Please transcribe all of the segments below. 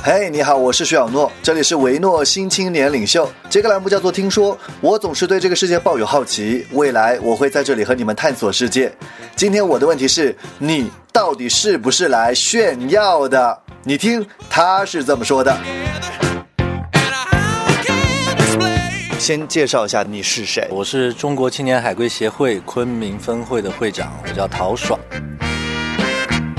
嘿，你好，我是徐小诺，这里是维诺新青年领袖。这个栏目叫做“听说”，我总是对这个世界抱有好奇，未来我会在这里和你们探索世界。今天我的问题是你到底是不是来炫耀的？你听，他是这么说的。先介绍一下你是谁？我是中国青年海归协会昆明分会的会长，我叫陶爽。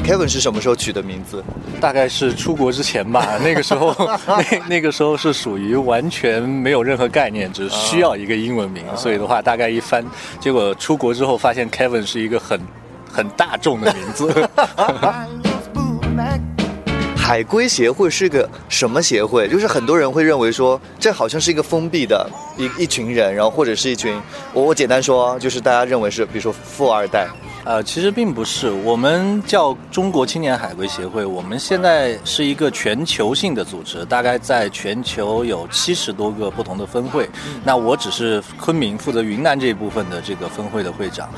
Kevin 是什么时候取的名字？大概是出国之前吧。那个时候，那那个时候是属于完全没有任何概念，只需要一个英文名。所以的话，大概一翻，结果出国之后发现 Kevin 是一个很很大众的名字。海归协会是个什么协会？就是很多人会认为说，这好像是一个封闭的一一群人，然后或者是一群，我我简单说，就是大家认为是，比如说富二代。呃，其实并不是，我们叫中国青年海归协会，我们现在是一个全球性的组织，大概在全球有七十多个不同的分会。那我只是昆明负责云南这一部分的这个分会的会长。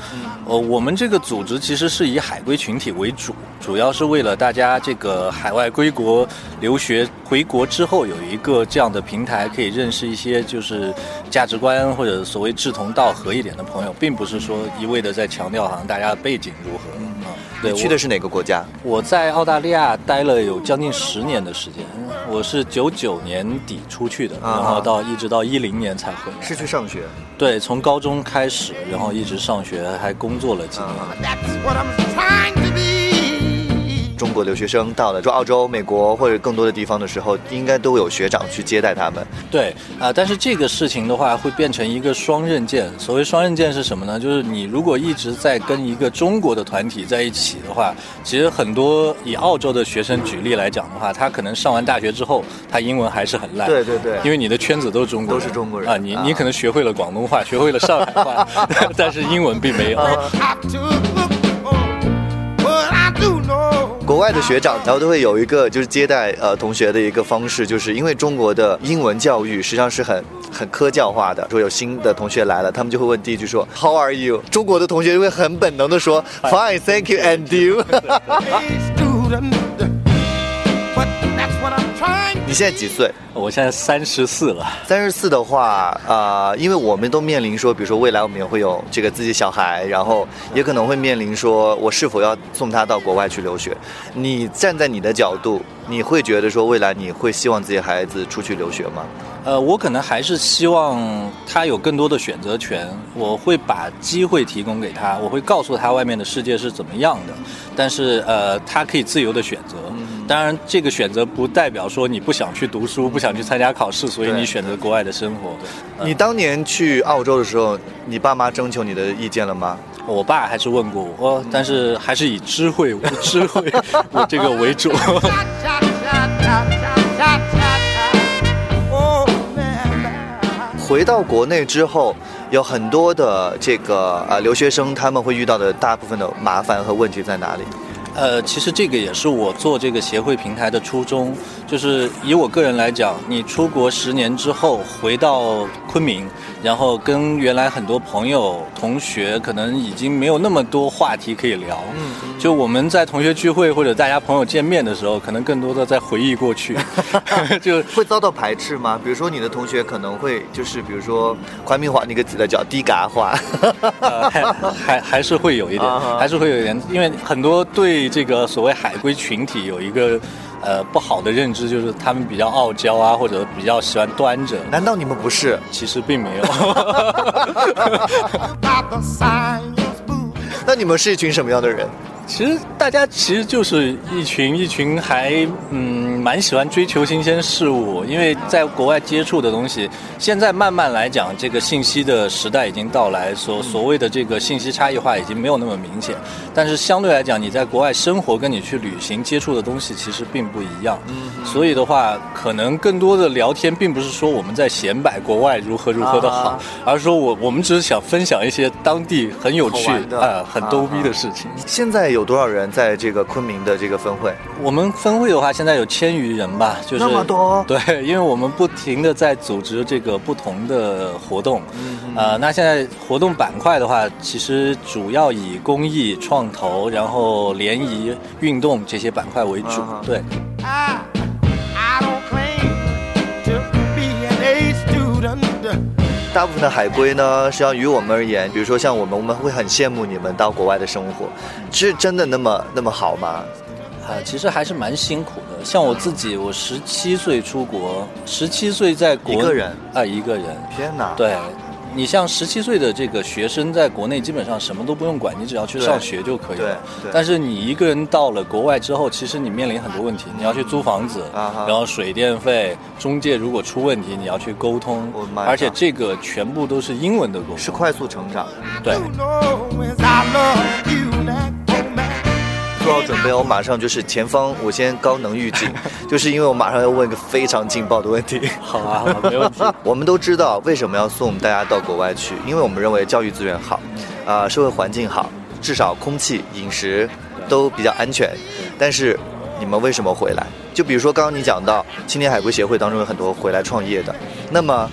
呃，我们这个组织其实是以海归群体为主，主要是为了大家这个海外归国留学回国之后有一个这样的平台，可以认识一些就是价值观或者所谓志同道合一点的朋友，并不是说一味的在强调好像大家。背景如何？啊，对，去的是哪个国家？我在澳大利亚待了有将近十年的时间。我是九九年底出去的，然后到一直到一零年才回来。是去上学？对，从高中开始，然后一直上学，还工作了几年。中国留学生到了，就澳洲、美国或者更多的地方的时候，应该都有学长去接待他们。对啊，但是这个事情的话，会变成一个双刃剑。所谓双刃剑是什么呢？就是你如果一直在跟一个中国的团体在一起的话，其实很多以澳洲的学生举例来讲的话，他可能上完大学之后，他英文还是很烂。对对对，因为你的圈子都是中国，都是中国人啊。你你可能学会了广东话，学会了上海话，但是英文并没有。国外的学长，然后都会有一个就是接待呃同学的一个方式，就是因为中国的英文教育实际上是很很科教化的。说有新的同学来了，他们就会问第一句说 How are you？中国的同学就会很本能的说 Fine，Thank you，and you。你现在几岁？我现在三十四了。三十四的话，呃，因为我们都面临说，比如说未来我们也会有这个自己小孩，然后也可能会面临说我是否要送他到国外去留学。你站在你的角度，你会觉得说未来你会希望自己孩子出去留学吗？呃，我可能还是希望他有更多的选择权。我会把机会提供给他，我会告诉他外面的世界是怎么样的。但是，呃，他可以自由的选择。当然，这个选择不代表说你不想去读书，不想去参加考试，所以你选择国外的生活。你当年去澳洲的时候，你爸妈征求你的意见了吗？我爸还是问过我，但是还是以知会、知会 这个为主。回到国内之后，有很多的这个呃留学生，他们会遇到的大部分的麻烦和问题在哪里？呃，其实这个也是我做这个协会平台的初衷，就是以我个人来讲，你出国十年之后回到昆明，然后跟原来很多朋友、同学可能已经没有那么多话题可以聊。嗯。就我们在同学聚会或者大家朋友见面的时候，可能更多的在回忆过去。就会遭到排斥吗？比如说你的同学可能会就是比如说昆明话那个字叫低嘎话。还还还是会有一点，还是会有一点，因为很多。对这个所谓海归群体有一个呃不好的认知，就是他们比较傲娇啊，或者比较喜欢端着。难道你们不是？其实并没有。那你们是一群什么样的人？其实大家其实就是一群一群还嗯蛮喜欢追求新鲜事物，因为在国外接触的东西，现在慢慢来讲，这个信息的时代已经到来，所所谓的这个信息差异化已经没有那么明显。但是相对来讲，你在国外生活跟你去旅行接触的东西其实并不一样。嗯。所以的话，可能更多的聊天并不是说我们在显摆国外如何如何的好，而是说我我们只是想分享一些当地很有趣啊很逗逼的事情。现在有。有多少人在这个昆明的这个分会？我们分会的话，现在有千余人吧，就是那么多。对，因为我们不停的在组织这个不同的活动，呃，那现在活动板块的话，其实主要以公益、创投，然后联谊、运动这些板块为主嗯，对。I, 大部分的海归呢，实际上于我们而言，比如说像我们，我们会很羡慕你们到国外的生活，是真的那么那么好吗？啊，其实还是蛮辛苦的。像我自己，我十七岁出国，十七岁在国一个人啊，一个人。天哪！对，你像十七岁的这个学生，在国内基本上什么都不用管，你只要去上学就可以了。对对但是你一个人到了国外之后，其实你面临很多问题，你要去租房子，啊然后水电费，中介如果出问题，你要去沟通我妈，而且这个全部都是英文的沟通。是快速成长。对。做好准备，我马上就是前方，我先高能预警，就是因为我马上要问一个非常劲爆的问题。好啊，好啊，没问题。我们都知道为什么要送大家到国外去，因为我们认为教育资源好，啊、社会环境好，至少空气、饮食都比较安全。但是你们为什么回来？就比如说刚刚你讲到青年海归协会当中有很多回来创业的，那么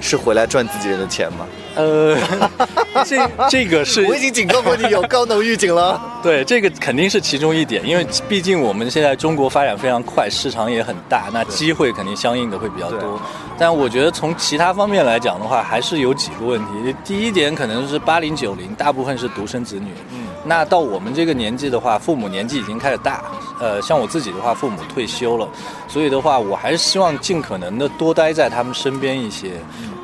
是回来赚自己人的钱吗？呃，这这个是我已经警告过你有高能预警了。对，这个肯定是其中一点，因为毕竟我们现在中国发展非常快，市场也很大，那机会肯定相应的会比较多。但我觉得从其他方面来讲的话，还是有几个问题。第一点可能是八零九零，大部分是独生子女。嗯，那到我们这个年纪的话，父母年纪已经开始大，呃，像我自己的话，父母退休了，所以的话，我还是希望尽可能的多待在他们身边一些。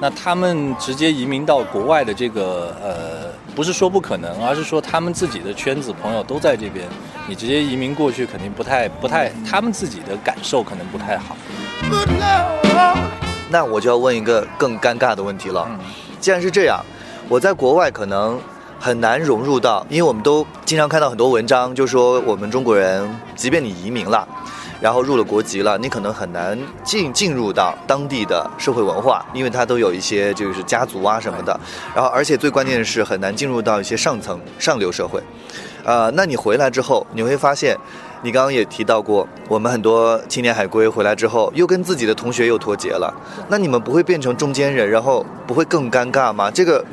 那他们直接移民到国外的这个呃，不是说不可能，而是说他们自己的圈子朋友都在这边，你直接移民过去肯定不太不太，他们自己的感受可能不太好。Good 那我就要问一个更尴尬的问题了。嗯既然是这样，我在国外可能很难融入到，因为我们都经常看到很多文章，就说我们中国人，即便你移民了。然后入了国籍了，你可能很难进进入到当地的社会文化，因为它都有一些就是家族啊什么的。然后，而且最关键的是很难进入到一些上层上流社会。呃，那你回来之后，你会发现，你刚刚也提到过，我们很多青年海归回来之后，又跟自己的同学又脱节了。那你们不会变成中间人，然后不会更尴尬吗？这个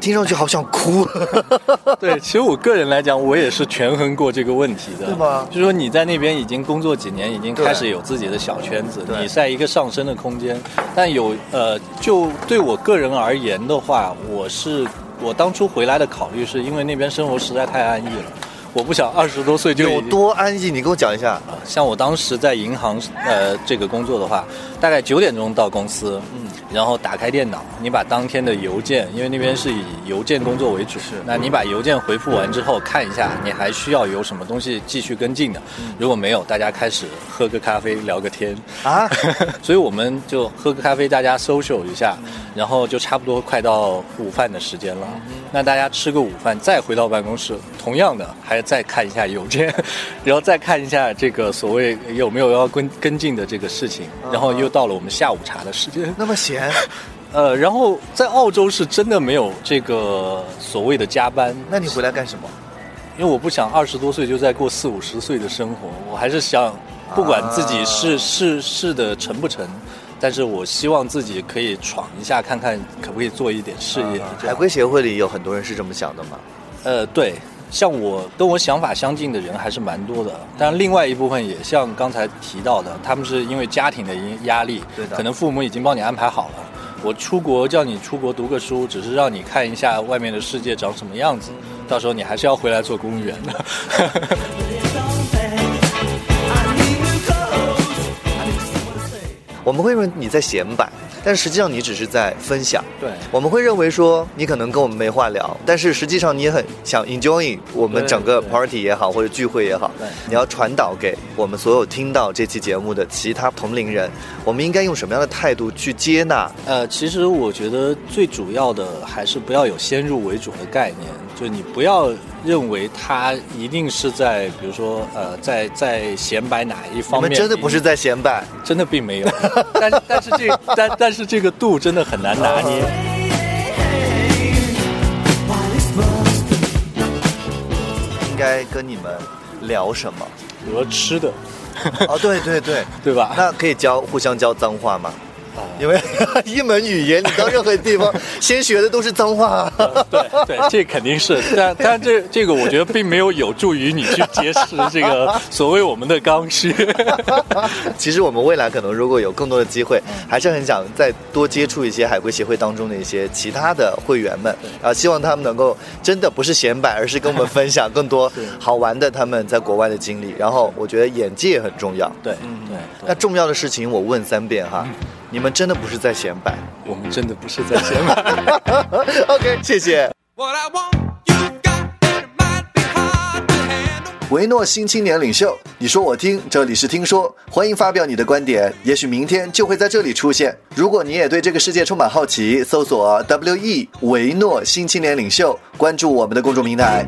听上去好想哭。对，其实我个人来讲，我也是权衡过这个问题的，对吗就是说你在那边已经工作几年，已经开始有自己的小圈子，你在一个上升的空间。但有呃，就对我个人而言的话，我是我当初回来的考虑是因为那边生活实在太安逸了，我不想二十多岁就有多安逸？你跟我讲一下。像我当时在银行呃这个工作的话，大概九点钟到公司，嗯，然后打开电脑，你把当天的邮件，因为那边是以邮件工作为主，是，那你把邮件回复完之后看一下，你还需要有什么东西继续跟进的，如果没有，大家开始喝个咖啡聊个天。啊，所以我们就喝个咖啡，大家 social 一下，然后就差不多快到午饭的时间了。那大家吃个午饭，再回到办公室，同样的还再看一下邮件，然后再看一下这个所谓有没有要跟跟进的这个事情，然后又到了我们下午茶的时间。那么闲，呃，然后在澳洲是真的没有这个所谓的加班，那你回来干什么？因为我不想二十多岁就在过四五十岁的生活，我还是想，不管自己是、是是的成不成，但是我希望自己可以闯一下，看看可不可以做一点事业。海归协会里有很多人是这么想的吗？呃，对，像我跟我想法相近的人还是蛮多的，但另外一部分也像刚才提到的，他们是因为家庭的压力，对的可能父母已经帮你安排好了。我出国叫你出国读个书，只是让你看一下外面的世界长什么样子，到时候你还是要回来做公务员的。我们会认为你在显摆，但实际上你只是在分享。对我们会认为说你可能跟我们没话聊，但是实际上你也很想 enjoying 我们整个 party 也好，或者聚会也好对，你要传导给我们所有听到这期节目的其他同龄人，我们应该用什么样的态度去接纳？呃，其实我觉得最主要的还是不要有先入为主的概念，就你不要认为他一定是在，比如说呃，在在显摆哪一方面，们真的不是在显摆，真的并没有，但是但是这但但是这个度真的很难拿捏。应该跟你们聊什么？比如说吃的，哦，对对对，对吧？那可以教互相教脏话吗？因为 一门语言，你到任何地方先学的都是脏话。对对，这肯定是，但但这这个我觉得并没有有助于你去结识这个 所谓我们的刚需。其实我们未来可能如果有更多的机会，还是很想再多接触一些海归协会当中的一些其他的会员们，啊，希望他们能够真的不是显摆，而是跟我们分享更多好玩的他们在国外的经历。然后我觉得眼界很重要。对对那重要的事情我问三遍哈，你们真的不是在显摆。我们真的不是在显摆。OK，谢谢。维诺新青年领袖，你说我听，这里是听说，欢迎发表你的观点，也许明天就会在这里出现。如果你也对这个世界充满好奇，搜索 W E 维诺新青年领袖，关注我们的公众平台。